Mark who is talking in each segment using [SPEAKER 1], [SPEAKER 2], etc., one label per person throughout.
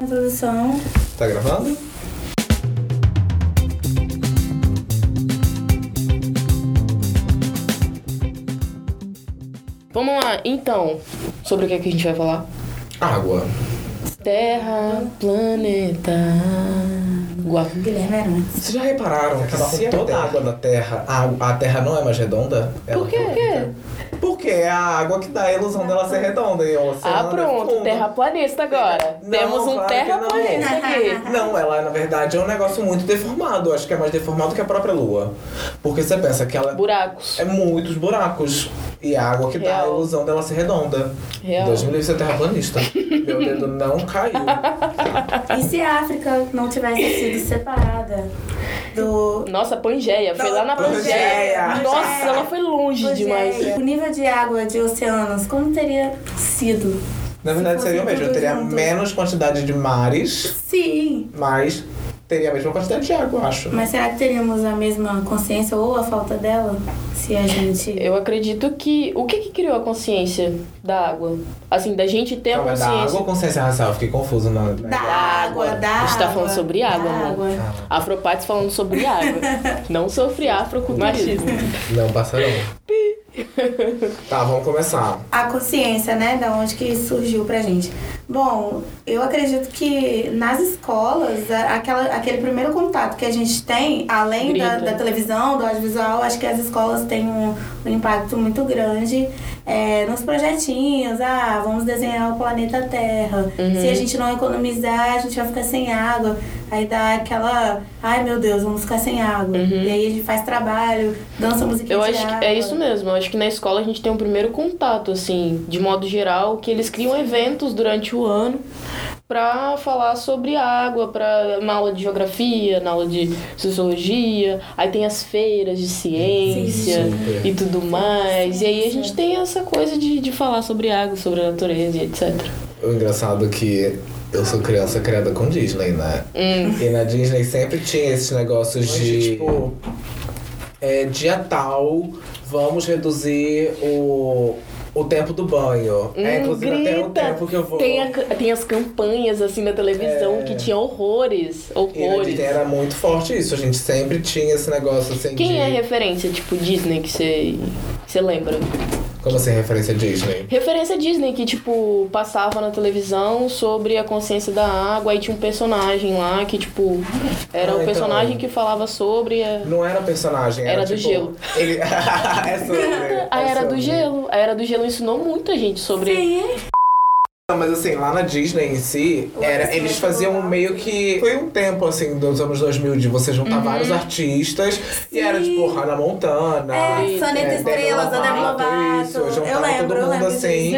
[SPEAKER 1] Introdução.
[SPEAKER 2] Tá gravando?
[SPEAKER 3] Vamos lá, então, sobre o que, é que a gente vai falar?
[SPEAKER 2] Água.
[SPEAKER 3] Terra, planeta, água.
[SPEAKER 1] Guilherme Arantes.
[SPEAKER 2] Vocês já repararam que se toda a água da Terra, a, a Terra não é mais redonda? Ela
[SPEAKER 3] Por quê? Por quê?
[SPEAKER 2] Porque é a água que dá a ilusão dela ser redonda e o
[SPEAKER 3] Ah,
[SPEAKER 2] é
[SPEAKER 3] pronto,
[SPEAKER 2] fundo.
[SPEAKER 3] terraplanista agora.
[SPEAKER 2] Não,
[SPEAKER 3] Temos um
[SPEAKER 2] claro
[SPEAKER 3] terraplanista aqui.
[SPEAKER 2] Não, ela na verdade é um negócio muito deformado. Acho que é mais deformado que a própria Lua. Porque você pensa que ela
[SPEAKER 3] Buracos.
[SPEAKER 2] é muitos buracos. E a água que dá a
[SPEAKER 3] Real.
[SPEAKER 2] ilusão dela ser redonda.
[SPEAKER 3] Real.
[SPEAKER 2] Deus me livre ser terraplanista. Meu dedo não caiu.
[SPEAKER 1] E se a África não tivesse sido separada do.
[SPEAKER 3] Nossa, Pangeia, foi lá na
[SPEAKER 2] Pangeia.
[SPEAKER 3] Pangeia. Nossa,
[SPEAKER 1] Pangeia.
[SPEAKER 3] ela foi longe demais.
[SPEAKER 1] Pangeia. O nível de água de oceanos, como teria sido?
[SPEAKER 2] Na verdade
[SPEAKER 1] Se
[SPEAKER 2] seria o mesmo. Teria
[SPEAKER 1] junto.
[SPEAKER 2] menos quantidade de mares,
[SPEAKER 1] Sim.
[SPEAKER 2] mas teria a mesma quantidade de água, eu acho.
[SPEAKER 1] Mas será que teríamos a mesma consciência ou a falta dela? Se a gente.
[SPEAKER 3] Eu acredito que. O que que criou a consciência da água? Assim, da gente ter a
[SPEAKER 2] é da
[SPEAKER 3] consciência.
[SPEAKER 2] água ou consciência racial? Fiquei confuso na.
[SPEAKER 1] Da água, da
[SPEAKER 3] A gente tá
[SPEAKER 1] água,
[SPEAKER 3] falando sobre água,
[SPEAKER 1] da
[SPEAKER 3] amor.
[SPEAKER 1] água.
[SPEAKER 3] Afropates falando sobre água. Não sofre afroculturismo.
[SPEAKER 2] Não, passarão. Tá, vamos começar.
[SPEAKER 1] A consciência, né? Da onde que surgiu pra gente. Bom, eu acredito que nas escolas, a- aquela, aquele primeiro contato que a gente tem, além da, da televisão, do audiovisual, acho que as escolas têm um, um impacto muito grande é, nos projetinhos. Ah, vamos desenhar o planeta Terra.
[SPEAKER 3] Uhum.
[SPEAKER 1] Se a gente não economizar, a gente vai ficar sem água. Aí dá aquela, ai meu Deus, vamos ficar sem água. E aí a gente faz trabalho, dança musiquinha
[SPEAKER 3] Uhum. Eu
[SPEAKER 1] de
[SPEAKER 3] acho
[SPEAKER 1] água.
[SPEAKER 3] que é isso mesmo. Eu acho que na escola a gente tem um primeiro contato, assim, de modo geral, que eles criam eventos durante o ano pra falar sobre água, para na aula de geografia, na aula de sociologia, aí tem as feiras de ciência
[SPEAKER 2] Sim.
[SPEAKER 3] e tudo mais. E aí a gente tem essa coisa de, de falar sobre água, sobre a natureza e etc.
[SPEAKER 2] O engraçado é que eu sou criança criada com Disney, né?
[SPEAKER 3] Hum.
[SPEAKER 2] E na Disney sempre tinha esses negócios de. Tipo, é, dia tal, vamos reduzir o, o tempo do banho. é,
[SPEAKER 3] Hum,
[SPEAKER 2] inclusive até o
[SPEAKER 3] grita.
[SPEAKER 2] tempo que eu vou.
[SPEAKER 3] Tem, a- tem as campanhas assim na televisão
[SPEAKER 2] É.
[SPEAKER 3] que tinha horrores. Horrores.
[SPEAKER 2] Disney era muito forte isso. A gente sempre tinha esse negócio assim de.
[SPEAKER 3] Quem é a referência, tipo, Disney, que você você lembra?
[SPEAKER 2] Como assim, referência Disney?
[SPEAKER 3] Referência Disney, que, tipo, passava na televisão sobre a consciência da água, aí tinha um personagem lá que, tipo, era
[SPEAKER 2] Ah,
[SPEAKER 3] o
[SPEAKER 2] então.
[SPEAKER 3] personagem que falava sobre a,
[SPEAKER 2] Não era personagem, era,
[SPEAKER 3] Era do
[SPEAKER 2] tipo,
[SPEAKER 3] gelo.
[SPEAKER 2] Ele... é sobre.
[SPEAKER 3] a
[SPEAKER 2] é
[SPEAKER 3] Era do
[SPEAKER 2] sobre.
[SPEAKER 3] Gelo. A Era do Gelo ensinou muita gente sobre.
[SPEAKER 1] Sim.
[SPEAKER 2] Mas assim, lá na Disney em si, era, eles faziam meio que. Foi um tempo, assim, dos anos 2000, de você juntar
[SPEAKER 3] Uhum.
[SPEAKER 2] vários artistas. E era tipo Hannah Montana.
[SPEAKER 1] É, Soneta
[SPEAKER 2] Demi
[SPEAKER 1] Estrelas, a Demi Lovato.
[SPEAKER 2] Isso,
[SPEAKER 1] Eu
[SPEAKER 2] juntava
[SPEAKER 1] lembro,
[SPEAKER 2] todo
[SPEAKER 1] eu
[SPEAKER 2] mundo
[SPEAKER 1] lembro
[SPEAKER 2] assim.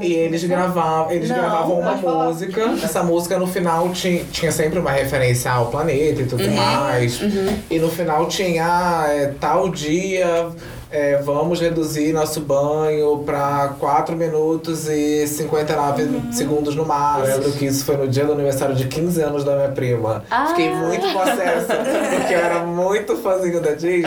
[SPEAKER 2] E eles gravavam, eles
[SPEAKER 1] Não,
[SPEAKER 2] gravavam uma
[SPEAKER 4] pode falar.
[SPEAKER 2] música. Essa música no final tinha, tinha sempre uma referência ao planeta e tudo mais. E no final tinha ah, é, tal dia. É, vamos reduzir nosso banho pra 4 minutos e 59 segundos no mar. Eu lembro que isso foi no dia do aniversário de 15 anos da minha prima.
[SPEAKER 3] Ah.
[SPEAKER 2] Fiquei muito possessa, porque eu era muito fãzinho da Disney.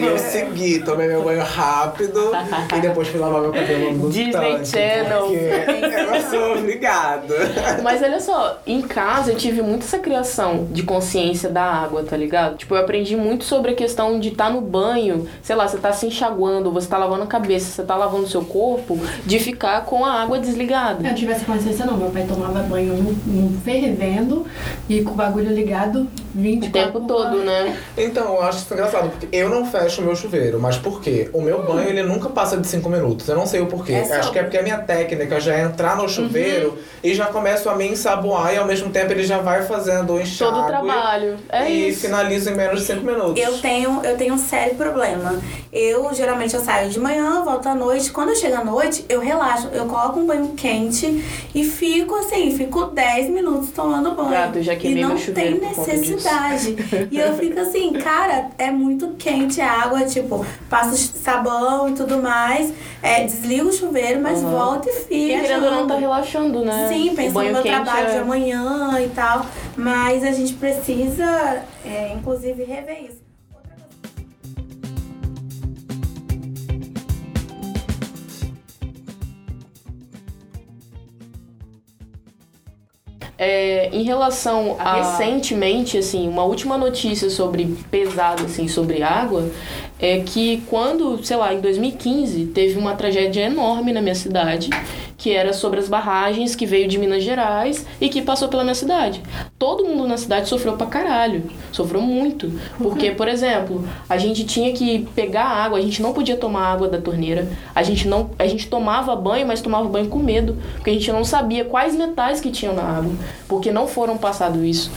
[SPEAKER 2] E eu segui, tomei meu banho rápido e depois fui lavar meu cabelo no
[SPEAKER 3] Disney
[SPEAKER 2] tanque,
[SPEAKER 3] Channel.
[SPEAKER 2] Porque eu sou obrigada.
[SPEAKER 3] Mas olha só, em casa eu tive muito essa criação de consciência da água, tá ligado? Tipo, eu aprendi muito sobre a questão de estar no banho, sei lá, você tá se enxaguando, você tá lavando a cabeça, você tá lavando o seu corpo, de ficar com a água desligada.
[SPEAKER 4] Eu não tivesse consciência não, meu pai tomava banho fervendo e com o bagulho ligado 24
[SPEAKER 3] O tempo todo, né?
[SPEAKER 2] Então, eu acho isso engraçado, porque eu não fecho o meu chuveiro, mas por quê? O meu banho, ele nunca passa de 5 minutos. Eu não sei o porquê.
[SPEAKER 1] É só-
[SPEAKER 2] acho que é porque a minha técnica já é entrar no chuveiro e já começo a me ensaboar e ao mesmo tempo ele já vai fazendo o enxágue.
[SPEAKER 3] Todo o trabalho. É
[SPEAKER 2] e
[SPEAKER 3] isso.
[SPEAKER 2] finaliza em menos de 5 minutos.
[SPEAKER 1] Eu tenho, eu tenho um sério problema. Eu geralmente eu saio de manhã, volto à noite. Quando eu chego à noite, eu relaxo. Eu coloco um banho quente e fico assim, fico 10 minutos tomando banho.
[SPEAKER 3] Gato, eu já queimei
[SPEAKER 1] e não tem necessidade. E eu fico assim, cara, é muito quente a água, tipo, passo sabão e tudo mais, é, desligo o chuveiro, mas
[SPEAKER 3] Uhum.
[SPEAKER 1] volto e fico.
[SPEAKER 3] E querendo não, tá relaxando, né?
[SPEAKER 1] Sim, pensando no meu trabalho
[SPEAKER 3] é-
[SPEAKER 1] de amanhã e tal. Mas a gente precisa, é, inclusive, rever isso.
[SPEAKER 3] É, em relação a recentemente, assim, uma última notícia sobre pesado, assim, sobre água, é que quando, sei lá, em 2015, teve uma tragédia enorme na minha cidade, que era sobre as barragens que veio de Minas Gerais e que passou pela minha cidade. Todo mundo na cidade sofreu pra caralho. Sofreu muito. Porque, por exemplo, a gente tinha que pegar água, a gente não podia tomar água da torneira. A gente não, a gente tomava banho, mas tomava banho com medo, porque a gente não sabia quais metais que tinham na água, porque não foram passado isso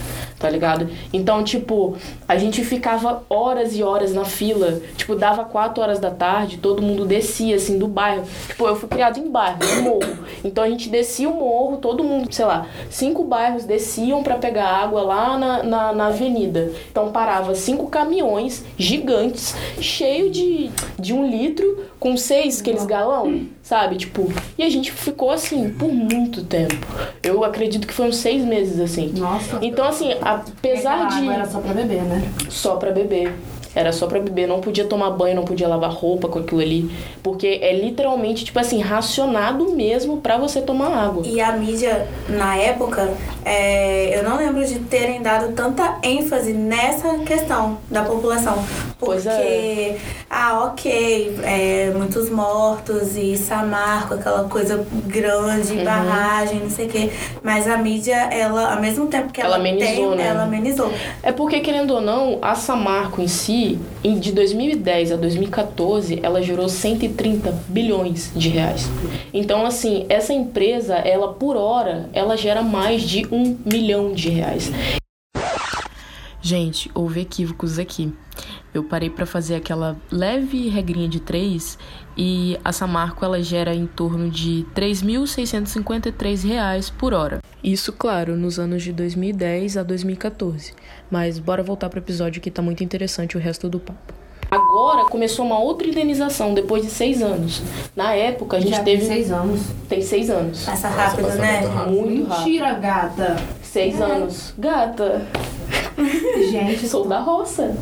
[SPEAKER 3] tá ligado? Então, tipo, a gente ficava horas e horas na fila. Tipo, dava 4 horas da tarde, todo mundo descia, assim, do bairro. Tipo, eu fui criado em bairro, no morro. Então a gente descia o morro, todo mundo, sei lá, cinco bairros desciam para pegar água lá na, na, na, avenida. Então parava cinco caminhões gigantes, cheio de, de um litro, com seis aqueles galão, sabe? Tipo, e a gente ficou assim por muito tempo. Eu acredito que uns seis meses, assim.
[SPEAKER 4] Nossa.
[SPEAKER 3] Então, assim, apesar de.
[SPEAKER 4] Água era só pra beber, né?
[SPEAKER 3] Só pra beber. Era só pra beber, não podia tomar banho, não podia lavar roupa com aquilo ali. Porque é literalmente, tipo assim, racionado mesmo pra você tomar água.
[SPEAKER 1] E a mídia, na época, é, eu não lembro de terem dado tanta ênfase nessa questão da população. Porque,
[SPEAKER 3] Pois é.
[SPEAKER 1] ah, ok, é, muitos mortos e Samarco, aquela coisa grande,
[SPEAKER 3] Uhum.
[SPEAKER 1] barragem, não sei o quê. Mas a mídia, ela, ao mesmo tempo que
[SPEAKER 3] Ela
[SPEAKER 1] ela,
[SPEAKER 3] amenizou,
[SPEAKER 1] tem,
[SPEAKER 3] né?
[SPEAKER 1] ela amenizou.
[SPEAKER 3] É porque, querendo ou não, a Samarco em si, de 2010 a 2014, ela gerou 130 bilhões de reais. Então, assim, essa empresa, ela por hora, ela gera mais de um milhão de reais. Gente, houve equívocos aqui. Eu parei para fazer aquela leve regrinha de três e a Samarco ela gera em torno de 3.653 reais por hora. Isso, claro, nos anos de 2010 a 2014. Mas bora voltar pro episódio que tá muito interessante o resto do papo. Agora começou uma outra indenização depois de seis anos. Na época a gente
[SPEAKER 4] Já
[SPEAKER 3] teve.
[SPEAKER 4] tem seis anos.
[SPEAKER 3] Tem seis anos.
[SPEAKER 1] Passa
[SPEAKER 2] Nossa,
[SPEAKER 1] rápido,
[SPEAKER 2] passa
[SPEAKER 1] né?
[SPEAKER 2] muito rápido.
[SPEAKER 3] Muito rápido.
[SPEAKER 4] Mentira, gata.
[SPEAKER 3] Seis anos. Gata,
[SPEAKER 4] Gente,
[SPEAKER 3] sou da roça.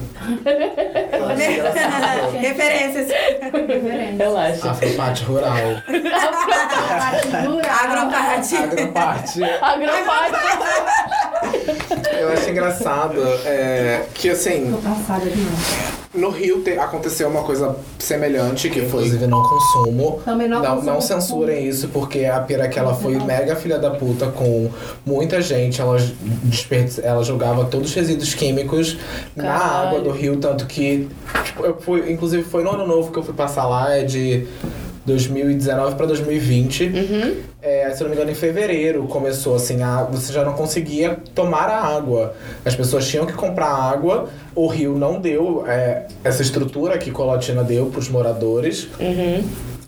[SPEAKER 1] Referências.
[SPEAKER 4] diferente.
[SPEAKER 3] Relaxa.
[SPEAKER 2] Afropate rural.
[SPEAKER 1] Agroparte.
[SPEAKER 2] Agroparte.
[SPEAKER 3] Agropate.
[SPEAKER 2] Eu acho engraçado é, que, assim,
[SPEAKER 4] Tô passada demais.
[SPEAKER 2] No Rio te- aconteceu uma coisa semelhante, que foi, inclusive, não consumo.
[SPEAKER 4] Também não
[SPEAKER 2] não,
[SPEAKER 4] consumo.
[SPEAKER 2] não censurem isso, porque a Piraquê, ela foi mega filha da puta com muita gente. Ela, ela jogava todos os resíduos químicos na
[SPEAKER 3] Caralho.
[SPEAKER 2] água do rio, tanto que, tipo, eu fui, inclusive, foi no ano novo que eu fui passar lá, é de 2019 pra 2020.
[SPEAKER 3] Uhum.
[SPEAKER 2] É, se eu não me engano, em fevereiro começou assim, a, você já não conseguia tomar a água. As pessoas tinham que comprar água, o rio não deu é, essa estrutura que Colotina deu pros moradores.
[SPEAKER 3] Uhum.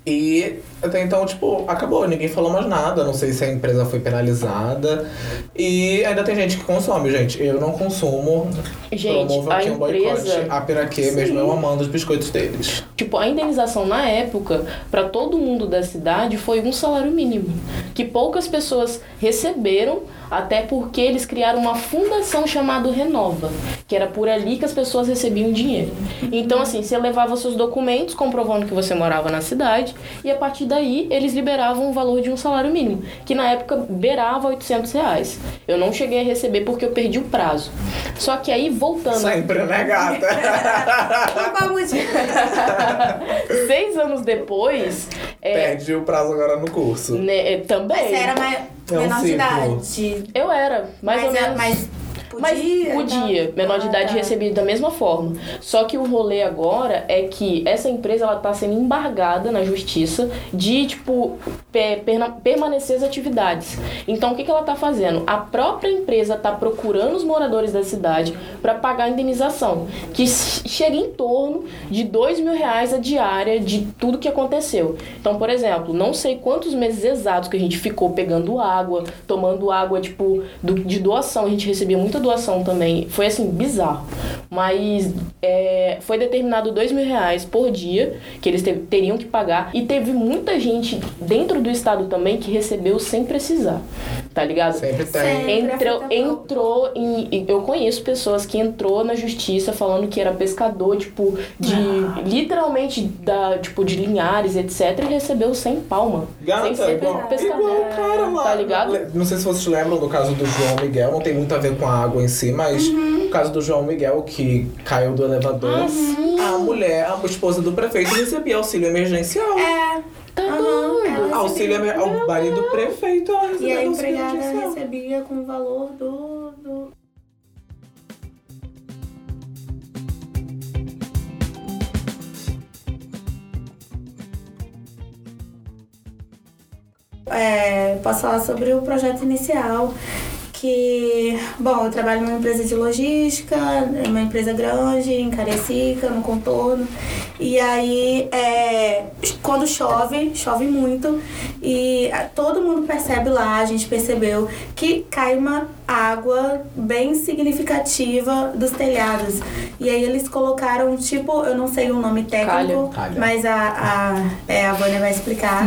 [SPEAKER 2] E até então, tipo, acabou, ninguém falou mais nada. Não sei se a empresa foi penalizada. E ainda tem gente que consome, gente. Eu não consumo.
[SPEAKER 3] Gente,
[SPEAKER 2] Promovo
[SPEAKER 3] a
[SPEAKER 2] aqui um boicote
[SPEAKER 3] empresa-
[SPEAKER 2] a Piraquê, mesmo eu amando os biscoitos deles.
[SPEAKER 3] Tipo, a indenização na época, para todo mundo da cidade, foi um salário mínimo. Que poucas pessoas receberam, até porque eles criaram uma fundação chamada Renova, que era por ali que as pessoas recebiam dinheiro. Então, assim, você levava seus documentos comprovando que você morava na cidade, e a partir daí eles liberavam o valor de um salário mínimo, que na época beirava 800 reais. Eu não cheguei a receber porque eu perdi o prazo. Só que aí, voltando.
[SPEAKER 2] Sempre, né, gata?
[SPEAKER 3] Seis anos depois, é,
[SPEAKER 2] Perdi o prazo agora no curso.
[SPEAKER 3] né, é, também.
[SPEAKER 1] Mas era mai-
[SPEAKER 2] É um
[SPEAKER 1] menor de
[SPEAKER 2] círculo.
[SPEAKER 1] idade.
[SPEAKER 3] Eu era, mais
[SPEAKER 1] mas,
[SPEAKER 3] ou
[SPEAKER 1] é-
[SPEAKER 3] menos.
[SPEAKER 1] Mas
[SPEAKER 3] Mas
[SPEAKER 1] podia?
[SPEAKER 3] podia, menor de
[SPEAKER 1] Ah,
[SPEAKER 3] idade
[SPEAKER 1] tá.
[SPEAKER 3] recebia da mesma forma. Só que o rolê agora é que essa empresa ela tá sendo embargada na justiça de, tipo, permanecer as atividades. Então o que, que ela tá fazendo? A própria empresa tá procurando os moradores da cidade para pagar a indenização, que chega em torno de dois mil reais a diária de tudo que aconteceu. Então, por exemplo, não sei quantos meses exatos que a gente ficou pegando água, tomando água, tipo, do- de doação. A gente recebia muita doação também. Foi assim, bizarro. Mas é, foi determinado dois mil reais por dia que eles te- teriam que pagar. E teve muita gente dentro do estado também que recebeu sem precisar. tá ligado?
[SPEAKER 2] Sempre tem.
[SPEAKER 1] Sempre.
[SPEAKER 3] Entrou, entrou em. Eu conheço pessoas que entrou na justiça falando que era pescador, tipo, de. Literalmente da, tipo, de Linhares, etc. E recebeu 100 palma.
[SPEAKER 2] Gata,
[SPEAKER 3] sem ser
[SPEAKER 2] igual,
[SPEAKER 3] pescador.
[SPEAKER 2] igual o cara lá.
[SPEAKER 3] Tá ligado?
[SPEAKER 2] Não sei se vocês lembram do caso do João Miguel, não tem muito a ver com a água em si, mas o caso do João Miguel que caiu do elevador.
[SPEAKER 3] Ah, sim.
[SPEAKER 2] A mulher, a esposa do prefeito, recebia auxílio emergencial.
[SPEAKER 1] É.
[SPEAKER 3] Tá
[SPEAKER 1] aham,
[SPEAKER 3] doido.
[SPEAKER 2] Auxílio
[SPEAKER 1] recebia.
[SPEAKER 2] ao marido do prefeito, ela
[SPEAKER 1] E
[SPEAKER 2] recebia
[SPEAKER 1] a empregada recebia com o valor do, do. É, posso falar sobre o projeto inicial. Que, bom, eu trabalho numa empresa de logística, é uma empresa grande, em Cariacica, no contorno. E aí, é, quando chove, chove muito, e ah, todo mundo percebe lá, a gente percebeu que cai uma água bem significativa dos telhados. E aí eles colocaram, tipo, eu não sei o nome técnico,
[SPEAKER 2] Calha. Calha.
[SPEAKER 1] mas a, a, é, a Vânia vai explicar,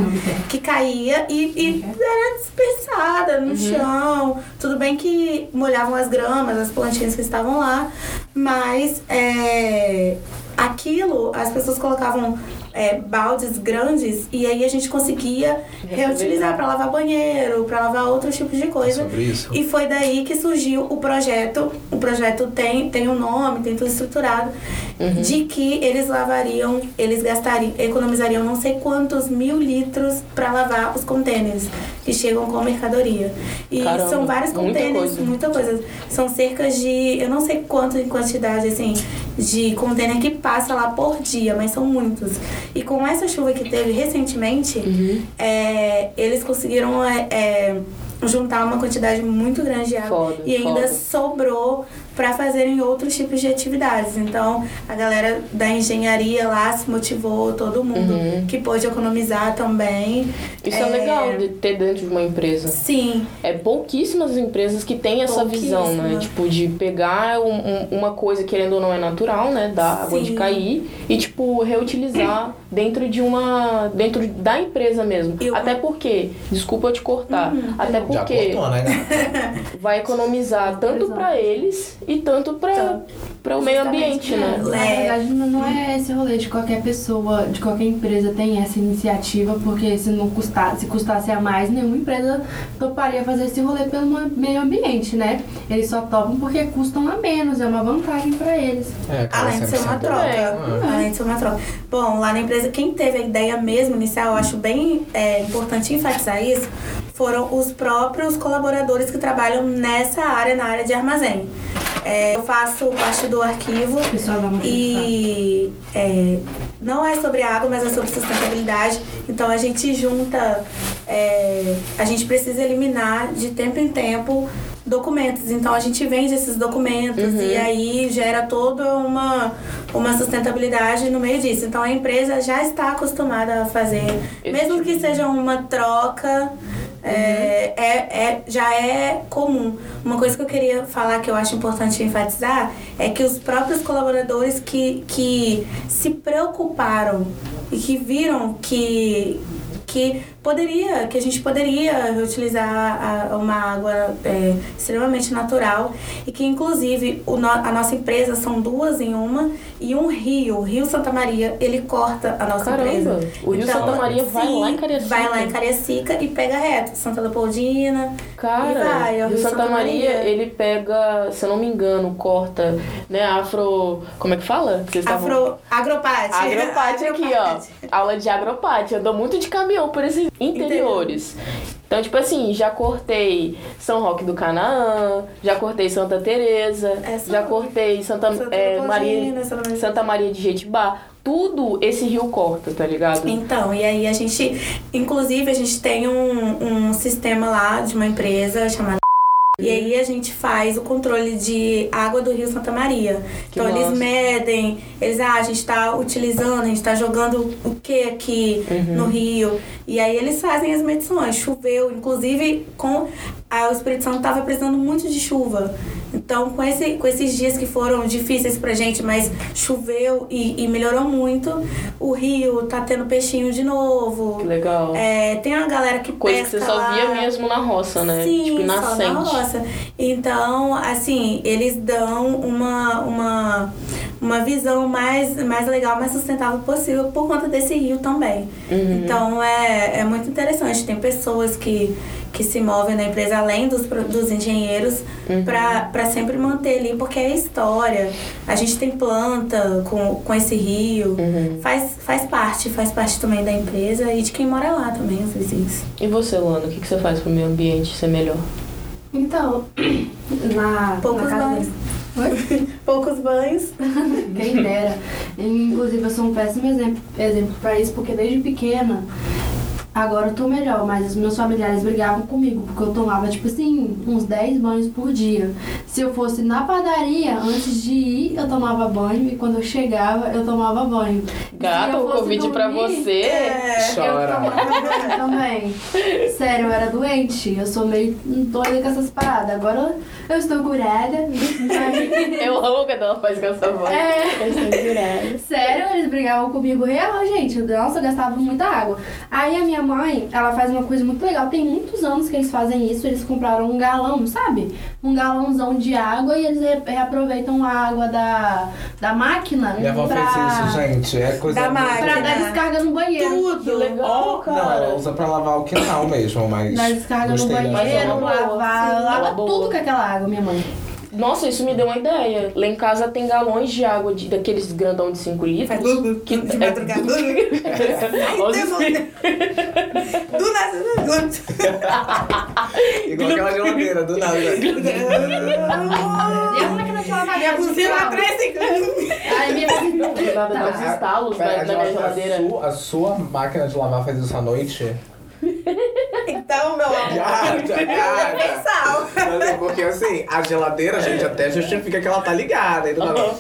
[SPEAKER 1] que caía e, e era dispersada no chão. Tudo bem que molhavam as gramas, as plantinhas que estavam lá, mas é, aquilo, as pessoas colocavam é, baldes grandes e aí a gente conseguia reutilizar para lavar banheiro, para lavar outros tipos de coisa.
[SPEAKER 2] Sobre isso.
[SPEAKER 1] E foi daí que surgiu o projeto. O projeto tem, tem um nome, tem tudo estruturado. De que eles lavariam, eles gastariam, economizariam não sei quantos mil litros para lavar os contêineres que chegam com mercadoria. E
[SPEAKER 3] Caramba,
[SPEAKER 1] são vários
[SPEAKER 3] muita
[SPEAKER 1] contêineres,
[SPEAKER 3] coisa.
[SPEAKER 1] muita coisa. São cerca de, eu não sei quanto em quantidade, assim, de contêiner que passa lá por dia, mas são muitos. E com essa chuva que teve recentemente,
[SPEAKER 3] Uhum.
[SPEAKER 1] é, eles conseguiram é, é, juntar uma quantidade muito grande de água
[SPEAKER 3] Foda,
[SPEAKER 1] e ainda
[SPEAKER 3] foda.
[SPEAKER 1] sobrou para fazerem outros tipos de atividades. Então, a galera da engenharia lá se motivou, todo mundo
[SPEAKER 3] Uhum.
[SPEAKER 1] que pôde economizar também.
[SPEAKER 3] Isso é, legal de ter dentro de uma empresa.
[SPEAKER 1] Sim,
[SPEAKER 3] É pouquíssimas empresas que têm essa visão, né? Tipo, de pegar um- um- uma coisa, querendo ou não, é natural, né? Da água de cair e, tipo, reutilizar dentro de uma. dentro da empresa mesmo.
[SPEAKER 1] Eu-
[SPEAKER 3] Até porque, desculpa eu te cortar, até
[SPEAKER 2] Já
[SPEAKER 3] porque
[SPEAKER 2] cortou, né?
[SPEAKER 3] vai economizar tanto pra eles e tanto pra,
[SPEAKER 1] Então,
[SPEAKER 3] o meio ambiente, né?
[SPEAKER 4] Na
[SPEAKER 1] É.
[SPEAKER 4] verdade, não é esse rolê de qualquer pessoa, de qualquer empresa tem essa iniciativa, porque se não custasse, se custasse a mais, nenhuma empresa toparia fazer esse rolê pelo meio ambiente, né? Eles só topam porque custam a menos, é uma vantagem pra eles.
[SPEAKER 2] É, cara,
[SPEAKER 1] além de ser uma
[SPEAKER 2] 100%
[SPEAKER 1] troca.
[SPEAKER 2] também.
[SPEAKER 1] Além de ser uma troca. Bom, lá na empresa, quem teve a ideia mesmo inicial, eu acho bem é, importante enfatizar isso, foram os próprios colaboradores que trabalham nessa área, na área de armazém. É, eu faço parte do arquivo e é, não é sobre água, mas é sobre sustentabilidade. Então a gente junta, é, a gente precisa eliminar de tempo em tempo documentos. Então a gente vende esses documentos e aí gera toda uma, uma sustentabilidade no meio disso. Então a empresa já está acostumada a fazer, mesmo
[SPEAKER 3] tipo
[SPEAKER 1] que
[SPEAKER 3] de-
[SPEAKER 1] seja uma troca. É, é, é- já é comum. Uma coisa que eu queria falar que eu acho importante enfatizar é que os próprios colaboradores que, que se preocuparam e que viram que, que poderia, que a gente poderia reutilizar a- uma água é, extremamente natural e que inclusive o no- a nossa empresa são duas em uma e um rio, o Rio Santa Maria, ele corta a nossa
[SPEAKER 3] Caramba,
[SPEAKER 1] empresa.
[SPEAKER 3] o Rio Santa Maria vai
[SPEAKER 1] sim,
[SPEAKER 3] lá em Cariacica.
[SPEAKER 1] Vai lá em Cariacica e pega reto, Santa Leopoldina.
[SPEAKER 3] Cara,
[SPEAKER 1] E vai, é
[SPEAKER 3] o
[SPEAKER 1] Rio
[SPEAKER 3] Santa,
[SPEAKER 1] Santa
[SPEAKER 3] Maria,
[SPEAKER 1] Maria.
[SPEAKER 3] ele pega, se eu não me engano, corta, né, afro... Como é que fala? Que vocês estavam-
[SPEAKER 1] Afro, agropate.
[SPEAKER 3] Agropate aqui, ó. Aula de agropate. Eu dou muito de caminhão por esses interiores. Então, tipo assim, já cortei São Roque do Canaã, já cortei Santa Teresa,
[SPEAKER 1] É,
[SPEAKER 3] já cortei Santa,
[SPEAKER 1] Santa
[SPEAKER 3] é, Maria.
[SPEAKER 1] Santa Maria
[SPEAKER 3] de Jetibá. Tudo esse rio corta, tá ligado?
[SPEAKER 1] Então, e aí a gente, inclusive, a gente tem um, um sistema lá de uma empresa chamada. E aí a gente faz o controle de água do Rio Santa Maria.
[SPEAKER 3] Que
[SPEAKER 1] então eles medem, eles, ah, a gente tá utilizando, a gente tá jogando o que aqui
[SPEAKER 3] Uhum.
[SPEAKER 1] no rio. E aí eles fazem as medições. Choveu, inclusive com. A, o Espírito Santo tava precisando muito de chuva. Então, com, esse, com esses dias que foram difíceis pra gente, mas choveu e, e melhorou muito, o rio tá tendo peixinho de novo.
[SPEAKER 3] Que legal.
[SPEAKER 1] É, tem uma galera que
[SPEAKER 3] Coisa que
[SPEAKER 1] pesca
[SPEAKER 3] você só
[SPEAKER 1] lá.
[SPEAKER 3] via mesmo na roça, né?
[SPEAKER 1] Sim,
[SPEAKER 3] tipo,
[SPEAKER 1] só
[SPEAKER 3] nascente.
[SPEAKER 1] na roça. Então, assim, eles dão uma, uma, uma visão mais, mais legal, mais sustentável possível por conta desse rio também.
[SPEAKER 3] Uhum.
[SPEAKER 1] Então, é, é muito interessante. Tem pessoas que, que se movem na empresa, além dos, pro- dos engenheiros,
[SPEAKER 3] Uhum.
[SPEAKER 1] pra para sempre manter ali, porque é história. A gente tem planta com, com esse rio.
[SPEAKER 3] Uhum.
[SPEAKER 1] Faz, faz parte, faz parte também da empresa e de quem mora lá também, os vizinhos.
[SPEAKER 3] E você, Luana, o que, que você faz pro meio ambiente ser melhor?
[SPEAKER 4] Então, na,
[SPEAKER 1] Poucos
[SPEAKER 4] na casa?
[SPEAKER 1] Poucos banhos.
[SPEAKER 4] Quem dera. Inclusive, eu sou um péssimo exemplo, exemplo pra isso, porque desde pequena, agora eu tô melhor, mas os meus familiares brigavam comigo, porque eu tomava, tipo assim, uns 10 banhos por dia. Se eu fosse na padaria, antes de ir, eu tomava banho, e quando eu chegava, eu tomava banho.
[SPEAKER 3] Gata, o convite pra você.
[SPEAKER 1] É.
[SPEAKER 2] Chora.
[SPEAKER 4] Eu também. Sério, eu era doente. Eu sou meio doida com essas paradas. Agora eu estou curada.
[SPEAKER 3] Eu amo quando ela faz com essa voz.
[SPEAKER 4] É.
[SPEAKER 3] Eu estou jurada.
[SPEAKER 4] Sério, eles brigavam comigo real, gente. Nossa, eu gastava muita água. Aí a minha mãe, ela faz uma coisa muito legal. Tem muitos anos que eles fazem isso. Eles compraram um galão, sabe? Um galãozão de água e eles re- reaproveitam a água da, da máquina
[SPEAKER 2] Minha avó
[SPEAKER 4] pra,
[SPEAKER 2] fez isso, gente. É coisa
[SPEAKER 1] Da
[SPEAKER 2] muito-
[SPEAKER 1] máquina.
[SPEAKER 4] pra dar descarga no banheiro.
[SPEAKER 1] Tudo.
[SPEAKER 3] Legal, cara.
[SPEAKER 2] não, ela usa pra lavar o quintal mesmo, mas.
[SPEAKER 4] Dar descarga no banheiro, lavar, lava tudo com aquela água, minha mãe.
[SPEAKER 3] Nossa, isso me deu uma ideia. Lá em casa tem galões de água de, daqueles grandão de 5 litros.
[SPEAKER 1] Faz gugu,
[SPEAKER 3] que
[SPEAKER 1] de madrugada.
[SPEAKER 3] Olha os espíritos.
[SPEAKER 1] Do nada.
[SPEAKER 2] Igual aquela geladeira, do nada.
[SPEAKER 4] E a máquina de lavar do
[SPEAKER 1] buzina
[SPEAKER 4] carro.
[SPEAKER 1] três segundos.
[SPEAKER 4] Aí minha
[SPEAKER 3] nada dá uns estalos na, minha geladeira.
[SPEAKER 2] A sua máquina de lavar faz isso à noite?
[SPEAKER 1] Então, meu amor.
[SPEAKER 2] Gata, gata.
[SPEAKER 1] Universal.
[SPEAKER 2] Mas é porque assim, a geladeira, a gente até justifica que ela tá ligada. E do nada.
[SPEAKER 3] Ou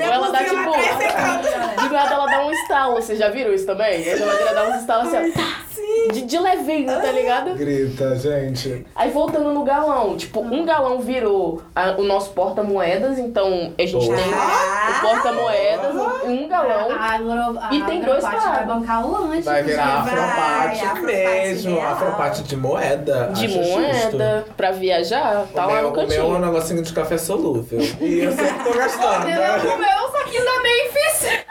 [SPEAKER 3] ela dá tipo. De nada ela dá um estalo. Vocês já viram isso também? A geladeira dá uns estalos assim, ó. De, de levinho, tá ligado?
[SPEAKER 2] Grita, gente.
[SPEAKER 3] Aí voltando no galão, tipo, um galão virou a- o nosso porta-moedas, então a gente
[SPEAKER 2] Boa.
[SPEAKER 3] tem o porta-moedas, um galão.
[SPEAKER 4] A agro, a
[SPEAKER 3] E tem dois
[SPEAKER 4] agropate vai
[SPEAKER 3] parados.
[SPEAKER 4] bancar o lanche.
[SPEAKER 2] Vai virar
[SPEAKER 1] Vai,
[SPEAKER 2] afropate
[SPEAKER 1] afropate
[SPEAKER 2] mesmo.
[SPEAKER 1] real.
[SPEAKER 2] Afropate de moeda.
[SPEAKER 3] De
[SPEAKER 2] acho
[SPEAKER 3] moeda, pra viajar, tá
[SPEAKER 2] o
[SPEAKER 3] lá
[SPEAKER 2] meu,
[SPEAKER 3] no
[SPEAKER 2] o meu é um
[SPEAKER 3] cantinho.
[SPEAKER 2] negocinho de café solúvel. E eu sempre tô gastando. né?
[SPEAKER 4] O meu saquinho da Memphis.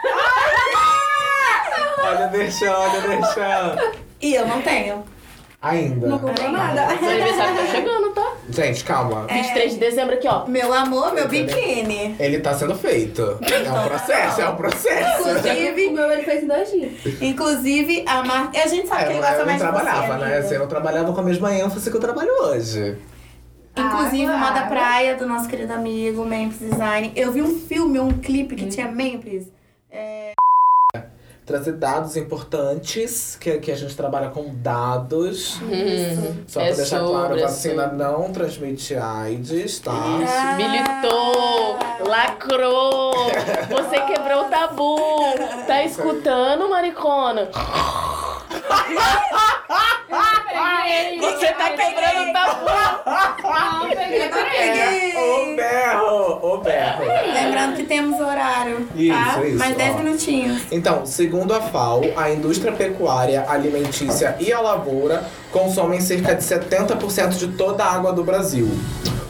[SPEAKER 2] Olha, deixa, olha, deixa.
[SPEAKER 1] E eu não tenho.
[SPEAKER 2] Ainda.
[SPEAKER 4] Não comprou nada.
[SPEAKER 3] Seu aniversário tá chegando, tá?
[SPEAKER 2] Gente, calma.
[SPEAKER 3] 23 de dezembro aqui, ó.
[SPEAKER 1] Meu amor, meu biquíni.
[SPEAKER 2] Ele tá sendo feito. É um processo, é um processo.
[SPEAKER 4] O
[SPEAKER 1] Inclusive,
[SPEAKER 4] meu ele fez em dois dias.
[SPEAKER 1] inclusive a marca. A gente sabe que
[SPEAKER 2] É,
[SPEAKER 1] ele
[SPEAKER 2] eu
[SPEAKER 1] gosta
[SPEAKER 2] não
[SPEAKER 1] mais de
[SPEAKER 2] trabalhava,
[SPEAKER 1] você,
[SPEAKER 2] né? Assim, eu não trabalhava com a mesma ênfase que eu trabalho hoje.
[SPEAKER 1] Inclusive,
[SPEAKER 4] Água,
[SPEAKER 1] moda praia do nosso querido amigo Memphis Design. Eu vi um filme, um clipe que tinha Memphis.
[SPEAKER 2] Trazer dados importantes, que, que a gente trabalha com dados.
[SPEAKER 3] Hum,
[SPEAKER 2] Só
[SPEAKER 3] é
[SPEAKER 2] pra deixar claro,
[SPEAKER 3] sobre,
[SPEAKER 2] a
[SPEAKER 3] é
[SPEAKER 2] vacina não transmite AIDS, tá?
[SPEAKER 3] Isso, militou, lacrou, você quebrou o tabu, tá escutando, maricona? Você tá quebrando o tabu.
[SPEAKER 4] Não, peguei.
[SPEAKER 2] O berro! O berro!
[SPEAKER 1] Lembrando que temos horário,
[SPEAKER 2] Isso,
[SPEAKER 1] tá?
[SPEAKER 2] isso,
[SPEAKER 1] Mais 10
[SPEAKER 2] ó.
[SPEAKER 1] minutinhos.
[SPEAKER 2] Então, segundo a FAO, a indústria pecuária, alimentícia e a lavoura consomem cerca de 70% de toda a água do Brasil.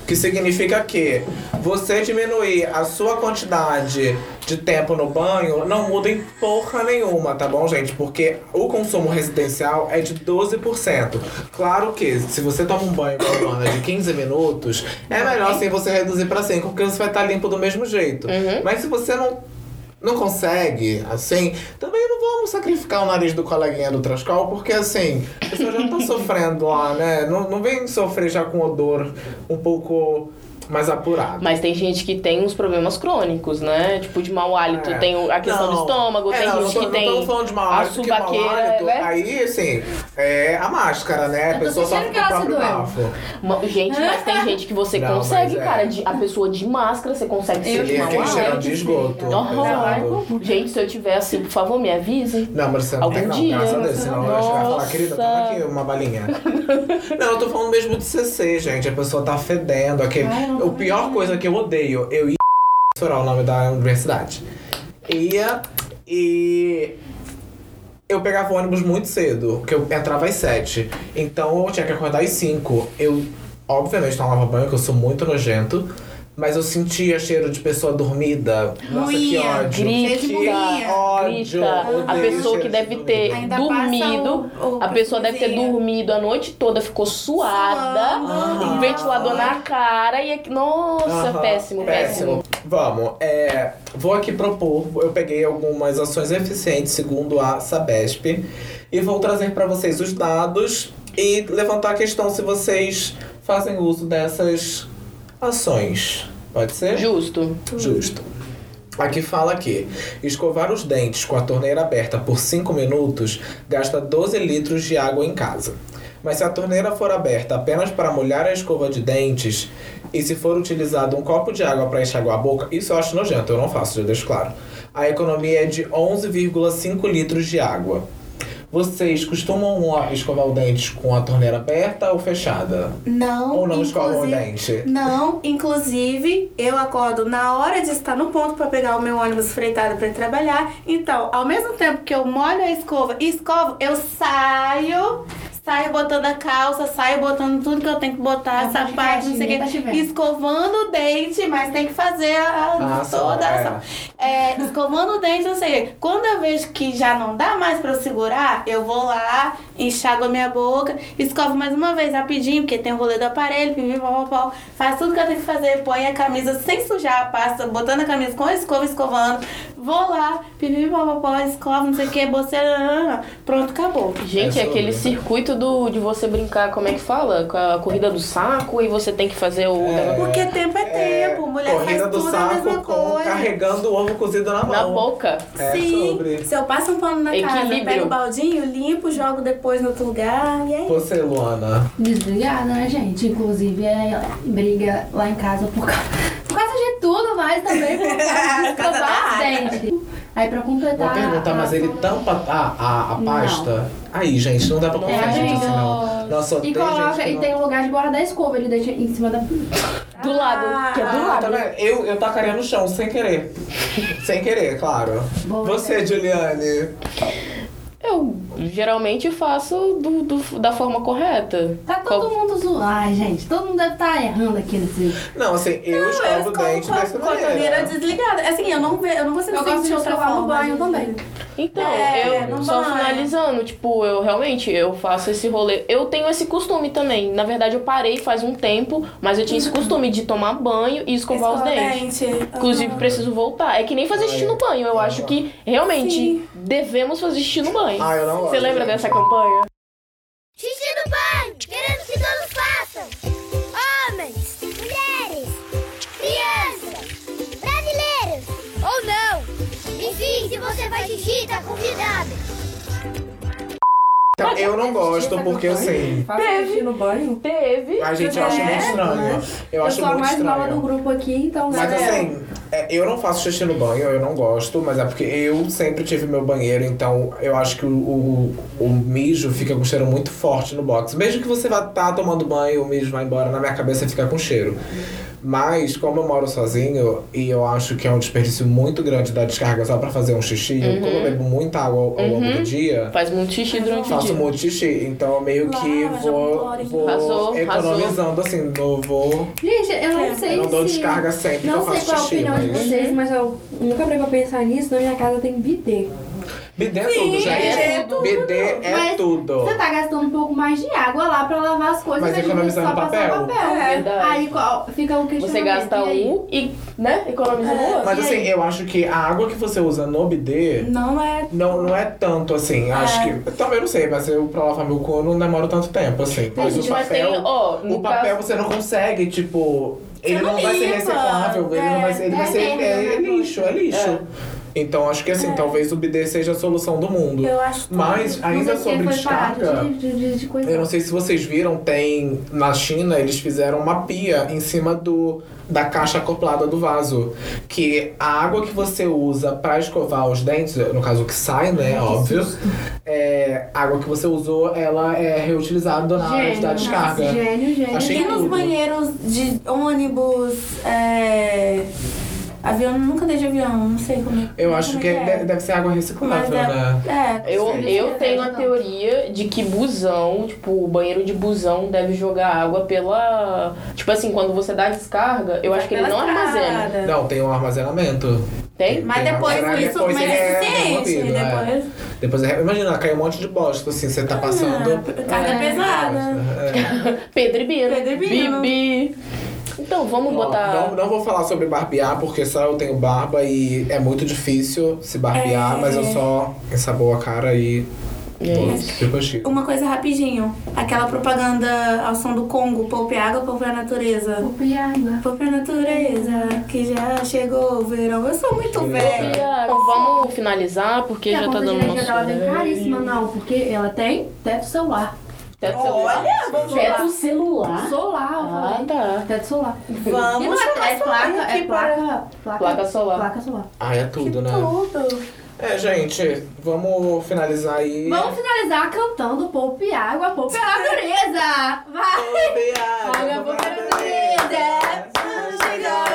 [SPEAKER 2] Que significa que você diminuir a sua quantidade de tempo no banho não muda em porra nenhuma, tá bom, gente? Porque o consumo residencial é de 12%. Claro que se você toma um banho semana de 15 minutos, é melhor assim você reduzir pra 5, porque você vai estar limpo do mesmo jeito.
[SPEAKER 3] Uhum.
[SPEAKER 2] Mas se você não não consegue, assim, também não vamos sacrificar o nariz do coleguinha do Trascal, porque assim, a pessoa já tá sofrendo lá, né? Não, não vem sofrer já com odor um pouco mais apurado.
[SPEAKER 3] Mas tem gente que tem uns problemas crônicos, né? Tipo, de mau hálito,
[SPEAKER 2] É.
[SPEAKER 3] tem a questão do
[SPEAKER 2] Não.
[SPEAKER 3] estômago,
[SPEAKER 2] É,
[SPEAKER 3] tem
[SPEAKER 2] não,
[SPEAKER 3] gente
[SPEAKER 2] não
[SPEAKER 3] que
[SPEAKER 2] tô-
[SPEAKER 3] tem
[SPEAKER 2] Não falando de mau
[SPEAKER 3] a
[SPEAKER 2] hálito, que mau
[SPEAKER 3] subaqueira,
[SPEAKER 2] hálito,
[SPEAKER 3] né?
[SPEAKER 2] Aí, assim, É a máscara, né? A pessoa sofre
[SPEAKER 4] sentindo
[SPEAKER 2] com o
[SPEAKER 4] que
[SPEAKER 2] próprio bafo.
[SPEAKER 3] Gente, mas tem gente que você
[SPEAKER 2] Não,
[SPEAKER 3] consegue,
[SPEAKER 2] é.
[SPEAKER 3] cara. de- a pessoa de máscara, você consegue
[SPEAKER 2] aquele
[SPEAKER 3] uma
[SPEAKER 2] cheirão
[SPEAKER 3] ar.
[SPEAKER 2] de esgoto. Pesado.
[SPEAKER 3] Gente, se eu tiver assim, por favor, me avise.
[SPEAKER 2] Não, mas você não
[SPEAKER 3] Algum
[SPEAKER 2] tem não,
[SPEAKER 3] dia.
[SPEAKER 2] graças a Deus. Senão eu ia chegar e falar, querida, toma aqui uma balinha. não, eu tô falando mesmo de CC, gente. A pessoa tá fedendo. Aquele...
[SPEAKER 4] Ai, não
[SPEAKER 2] o pior coisa que eu odeio, eu ia o nome da universidade. Ia e eu pegava o ônibus muito cedo, porque eu entrava às sete. Então eu tinha que acordar às cinco. Eu, obviamente, tomava banho, que eu sou muito nojento. Mas eu sentia cheiro de pessoa dormida. Nossa, que
[SPEAKER 1] Ruinha,
[SPEAKER 2] ódio.
[SPEAKER 3] Grita,
[SPEAKER 2] que
[SPEAKER 1] ruinha.
[SPEAKER 2] ódio.
[SPEAKER 3] grita. A pessoa que
[SPEAKER 2] de
[SPEAKER 3] deve ter
[SPEAKER 1] Ainda
[SPEAKER 3] dormido.
[SPEAKER 1] o- o
[SPEAKER 3] A pessoa deve ter dormido a noite toda, ficou suada,
[SPEAKER 1] Suando.
[SPEAKER 3] um ventilador na cara e aqui- nossa,
[SPEAKER 2] Aham,
[SPEAKER 3] péssimo, péssimo.
[SPEAKER 2] Vamos, é, vou aqui propor, eu peguei algumas ações eficientes segundo a Sabesp e vou trazer para vocês os dados e levantar a questão se vocês fazem uso dessas ações. Pode ser?
[SPEAKER 3] Justo.
[SPEAKER 2] Justo. Aqui fala que escovar os dentes com a torneira aberta por 5 minutos gasta 12 litros de água em casa. Mas se a torneira for aberta apenas para molhar a escova de dentes e se for utilizado um copo de água para enxaguar a boca, isso eu acho nojento, eu não faço, já deixo claro. A economia é de 11,5 litros de água. Vocês costumam escovar o dente com a torneira aberta ou fechada?
[SPEAKER 1] Não,
[SPEAKER 2] ou não escovam o dente?
[SPEAKER 1] Não, inclusive eu acordo na hora de estar no ponto para pegar o meu ônibus freitado para trabalhar. Então, ao mesmo tempo que eu molho a escova e escovo, eu saio, saio botando a calça, saio botando tudo que eu tenho que botar,
[SPEAKER 4] É
[SPEAKER 1] sapato, não sei o
[SPEAKER 4] tá
[SPEAKER 1] que, escovando o dente, mas tem que fazer a,
[SPEAKER 2] Ah,
[SPEAKER 1] toda a
[SPEAKER 2] é.
[SPEAKER 1] ação. É, escovando o dente, não sei o. Quando eu vejo que já não dá mais pra eu segurar, eu vou lá, enxago a minha boca, escovo mais uma vez rapidinho, porque tem o rolê do aparelho, pipi, pau, pau, pau. Faz tudo que eu tenho que fazer, põe a camisa sem sujar a pasta, botando a camisa com a escova, escovando. Vou lá, pau, escova, não sei o que, boceira, pronto, acabou.
[SPEAKER 3] Gente,
[SPEAKER 2] É
[SPEAKER 3] é aquele
[SPEAKER 2] né?
[SPEAKER 3] circuito do, de você brincar, como é que fala? Com a corrida do saco e você tem que fazer o.
[SPEAKER 2] É.
[SPEAKER 1] Porque tempo é tempo, mulher
[SPEAKER 2] Corrida
[SPEAKER 1] faz
[SPEAKER 2] do
[SPEAKER 1] tudo a mesma
[SPEAKER 2] saco
[SPEAKER 1] coisa.
[SPEAKER 2] carregando o ovo cozido na mão.
[SPEAKER 3] Na boca.
[SPEAKER 2] É
[SPEAKER 1] Sim,
[SPEAKER 2] sobre.
[SPEAKER 1] se eu passo um pano na casa,
[SPEAKER 3] Equilíbrio.
[SPEAKER 1] pego o baldinho, limpo, jogo depois no outro lugar e é isso.
[SPEAKER 2] Você, Luana.
[SPEAKER 4] Desbrigada, né, gente? Inclusive, é briga lá em casa por causa, causa de tudo, mas também por causa de escovar os dentes. Aí, pra completar...
[SPEAKER 2] Vou perguntar, mas ele tampa a, a, a pasta? Aí, gente, não dá pra
[SPEAKER 4] É,
[SPEAKER 2] confiar gente
[SPEAKER 4] amigo.
[SPEAKER 2] assim, não. Nossa,
[SPEAKER 4] E coloca,
[SPEAKER 2] gente
[SPEAKER 4] e
[SPEAKER 2] não-
[SPEAKER 4] tem um lugar de guardar a escova, ele deixa em cima da...
[SPEAKER 3] Do lado, que é do
[SPEAKER 2] Ah, tá
[SPEAKER 3] lado.
[SPEAKER 2] vendo? Eu, eu tacaria no chão, sem querer. sem querer, claro.
[SPEAKER 4] Boa
[SPEAKER 2] Você, Juliane.
[SPEAKER 3] Eu geralmente faço do, do- da forma correta.
[SPEAKER 4] Tá todo
[SPEAKER 3] Qual-
[SPEAKER 4] mundo zoando. Ai, gente, todo mundo deve estar errando aqui nesse...
[SPEAKER 2] Não, assim, eu
[SPEAKER 1] Eu
[SPEAKER 2] escovo o dente dessa
[SPEAKER 1] com a torneira desligada. Assim, eu não, ve, eu não consigo
[SPEAKER 4] Eu gosto de escovar no banho
[SPEAKER 1] de-
[SPEAKER 4] também.
[SPEAKER 3] Então,
[SPEAKER 1] É,
[SPEAKER 3] eu só
[SPEAKER 1] banho.
[SPEAKER 3] finalizando, tipo, eu realmente eu faço esse rolê. Eu tenho esse costume também. Na verdade, eu parei faz um tempo, mas eu tinha esse costume de tomar banho e escovar os
[SPEAKER 1] Escova
[SPEAKER 3] dentes.
[SPEAKER 1] dente.
[SPEAKER 3] Inclusive,
[SPEAKER 1] Aham.
[SPEAKER 3] preciso voltar. É que nem fazer xixi no banho. Eu acho que realmente
[SPEAKER 1] Sim.
[SPEAKER 3] devemos fazer xixi no banho.
[SPEAKER 2] Ah, eu não
[SPEAKER 3] Você lembra dessa campanha?
[SPEAKER 5] Xixi no banho, querendo que todos façam. Homens, mulheres, crianças, brasileiros ou não. Enfim, se você faz xixi, tá convidado.
[SPEAKER 2] Então, eu não gosto, porque assim.
[SPEAKER 4] Faça xixi no banho?
[SPEAKER 3] Teve.
[SPEAKER 2] A gente, eu acho muito estranho. Eu acho
[SPEAKER 4] sou a
[SPEAKER 2] muito
[SPEAKER 4] mais nova do
[SPEAKER 2] estranho.
[SPEAKER 4] grupo aqui, então...
[SPEAKER 2] Mas
[SPEAKER 4] né,
[SPEAKER 2] assim, é, eu não faço xixi no banho, eu não gosto, mas é porque eu sempre tive meu banheiro, então eu acho que o, o, o mijo fica com cheiro muito forte no box. Mesmo que você vá estar tomando banho, o mijo vai embora, na minha cabeça fica com cheiro. Mas, como eu moro sozinho, e eu acho que é um desperdício muito grande da descarga só pra fazer um xixi, como eu bebo muita água ao, ao longo do dia,
[SPEAKER 3] Faz muito xixi durante o
[SPEAKER 2] faço
[SPEAKER 3] dia.
[SPEAKER 2] muito xixi. Então, eu meio que vou, vou
[SPEAKER 3] Arrasou,
[SPEAKER 2] economizando, assim, não vou...
[SPEAKER 4] Gente, eu não
[SPEAKER 1] É,
[SPEAKER 4] sei
[SPEAKER 2] Eu não dou
[SPEAKER 4] se...
[SPEAKER 2] descarga sempre que
[SPEAKER 4] Não
[SPEAKER 2] eu
[SPEAKER 4] sei
[SPEAKER 2] faço
[SPEAKER 4] qual a
[SPEAKER 2] xixi,
[SPEAKER 4] opinião de
[SPEAKER 2] mas-
[SPEAKER 4] vocês, mas eu nunca parei pra pensar nisso. Na minha casa tem bidê.
[SPEAKER 2] Bidê é tudo, gente.
[SPEAKER 3] é tudo.
[SPEAKER 2] Bidê é
[SPEAKER 4] Mas
[SPEAKER 2] tudo.
[SPEAKER 4] Você tá gastando um pouco mais de água lá pra lavar as coisas.
[SPEAKER 2] Mas economizando
[SPEAKER 4] só
[SPEAKER 2] papel.
[SPEAKER 4] papel.
[SPEAKER 1] É.
[SPEAKER 3] Verdade.
[SPEAKER 4] Aí qual- fica o questionamento.
[SPEAKER 3] Você gasta
[SPEAKER 4] e
[SPEAKER 3] um e, né, economiza no outro.
[SPEAKER 2] Mas assim, eu acho que a água que você usa no bidê
[SPEAKER 1] Não é.
[SPEAKER 2] não, não é tanto assim. Acho que. Também não sei, mas eu pra lavar meu cu não demoro tanto tempo, assim. Mas
[SPEAKER 3] gente,
[SPEAKER 2] o
[SPEAKER 3] mas
[SPEAKER 2] papel.
[SPEAKER 3] tem, ó,
[SPEAKER 2] o papel
[SPEAKER 3] caso-
[SPEAKER 2] você não consegue, tipo. Ele
[SPEAKER 1] não
[SPEAKER 2] não vai ser reciclável, ele não vai ser. Ele
[SPEAKER 4] É,
[SPEAKER 2] vai ser.
[SPEAKER 4] é
[SPEAKER 2] É, é lixo, é lixo. Então acho que assim, talvez o bidê seja a solução do mundo.
[SPEAKER 1] Eu acho.
[SPEAKER 2] Mas ainda sobre descarga.
[SPEAKER 4] de, de, de.
[SPEAKER 2] Eu não sei se vocês viram, tem na China eles fizeram uma pia em cima do da caixa acoplada do vaso, que a água que você usa pra escovar os dentes, no caso que sai, né, óbvio, é, a água que você usou, ela é reutilizada na hora dar descarga.
[SPEAKER 4] Gênio, gênio.
[SPEAKER 2] Achei
[SPEAKER 1] E nos
[SPEAKER 2] tudo.
[SPEAKER 1] banheiros de ônibus, é... avião, nunca dei de avião, não sei como é.
[SPEAKER 2] Eu acho
[SPEAKER 1] como
[SPEAKER 2] que
[SPEAKER 1] é.
[SPEAKER 2] deve, deve ser água reciclável,
[SPEAKER 1] é,
[SPEAKER 2] né?
[SPEAKER 1] é,
[SPEAKER 3] Eu, eu tenho a teoria de que busão, tipo, o banheiro de busão deve jogar água pela. Tipo assim, quando você dá descarga, eu acho que ele não armazena.
[SPEAKER 2] Não, tem um armazenamento.
[SPEAKER 3] Tem?
[SPEAKER 1] Mas
[SPEAKER 2] Tem
[SPEAKER 1] depois isso,
[SPEAKER 2] depois
[SPEAKER 1] mas
[SPEAKER 2] ele
[SPEAKER 1] é
[SPEAKER 2] é
[SPEAKER 1] suficiente.
[SPEAKER 2] removido, é.
[SPEAKER 1] depois.
[SPEAKER 2] Depois, é- imagina, cai um monte de bosta, assim, você tá passando...
[SPEAKER 1] Ah, carga
[SPEAKER 4] É.
[SPEAKER 1] pesada.
[SPEAKER 2] É.
[SPEAKER 3] Pedro e Bino.
[SPEAKER 1] Pedro e Bino.
[SPEAKER 3] Bibi. Então, vamos
[SPEAKER 2] Ó,
[SPEAKER 3] botar.
[SPEAKER 2] Não, não vou falar sobre barbear, porque só eu tenho barba e é muito difícil se barbear,
[SPEAKER 1] É.
[SPEAKER 2] mas eu só ensaboo a cara e.
[SPEAKER 3] É.
[SPEAKER 1] Uma coisa rapidinho. Aquela propaganda ao som do Congo, poupe água, poupe a natureza.
[SPEAKER 4] Poupa e água.
[SPEAKER 1] Poupe a natureza, que já chegou o verão. Eu sou muito velha.
[SPEAKER 3] Então, vamos finalizar, porque
[SPEAKER 4] E
[SPEAKER 3] já
[SPEAKER 4] a
[SPEAKER 3] tá
[SPEAKER 4] conta de
[SPEAKER 3] dando
[SPEAKER 4] energia dela
[SPEAKER 3] nosso.
[SPEAKER 4] vem caríssima, não, porque ela tem teto solar.
[SPEAKER 3] Teto celular.
[SPEAKER 1] Olha, vamos
[SPEAKER 3] Teto
[SPEAKER 1] lá.
[SPEAKER 3] celular.
[SPEAKER 4] Solar,
[SPEAKER 3] Ah, tá.
[SPEAKER 4] Teto solar. e
[SPEAKER 1] Vamos
[SPEAKER 4] não é, é placa, é
[SPEAKER 1] aqui para-
[SPEAKER 4] placa, placa,
[SPEAKER 3] Placa solar.
[SPEAKER 4] Placa solar.
[SPEAKER 2] Ah, é tudo, né?
[SPEAKER 1] Tudo.
[SPEAKER 2] É, gente, vamos finalizar aí.
[SPEAKER 4] Vamos finalizar cantando Poupe Água, Poupe a Natureza! Vai!
[SPEAKER 2] Poupe água,
[SPEAKER 4] poupe a
[SPEAKER 2] natureza.
[SPEAKER 4] natureza!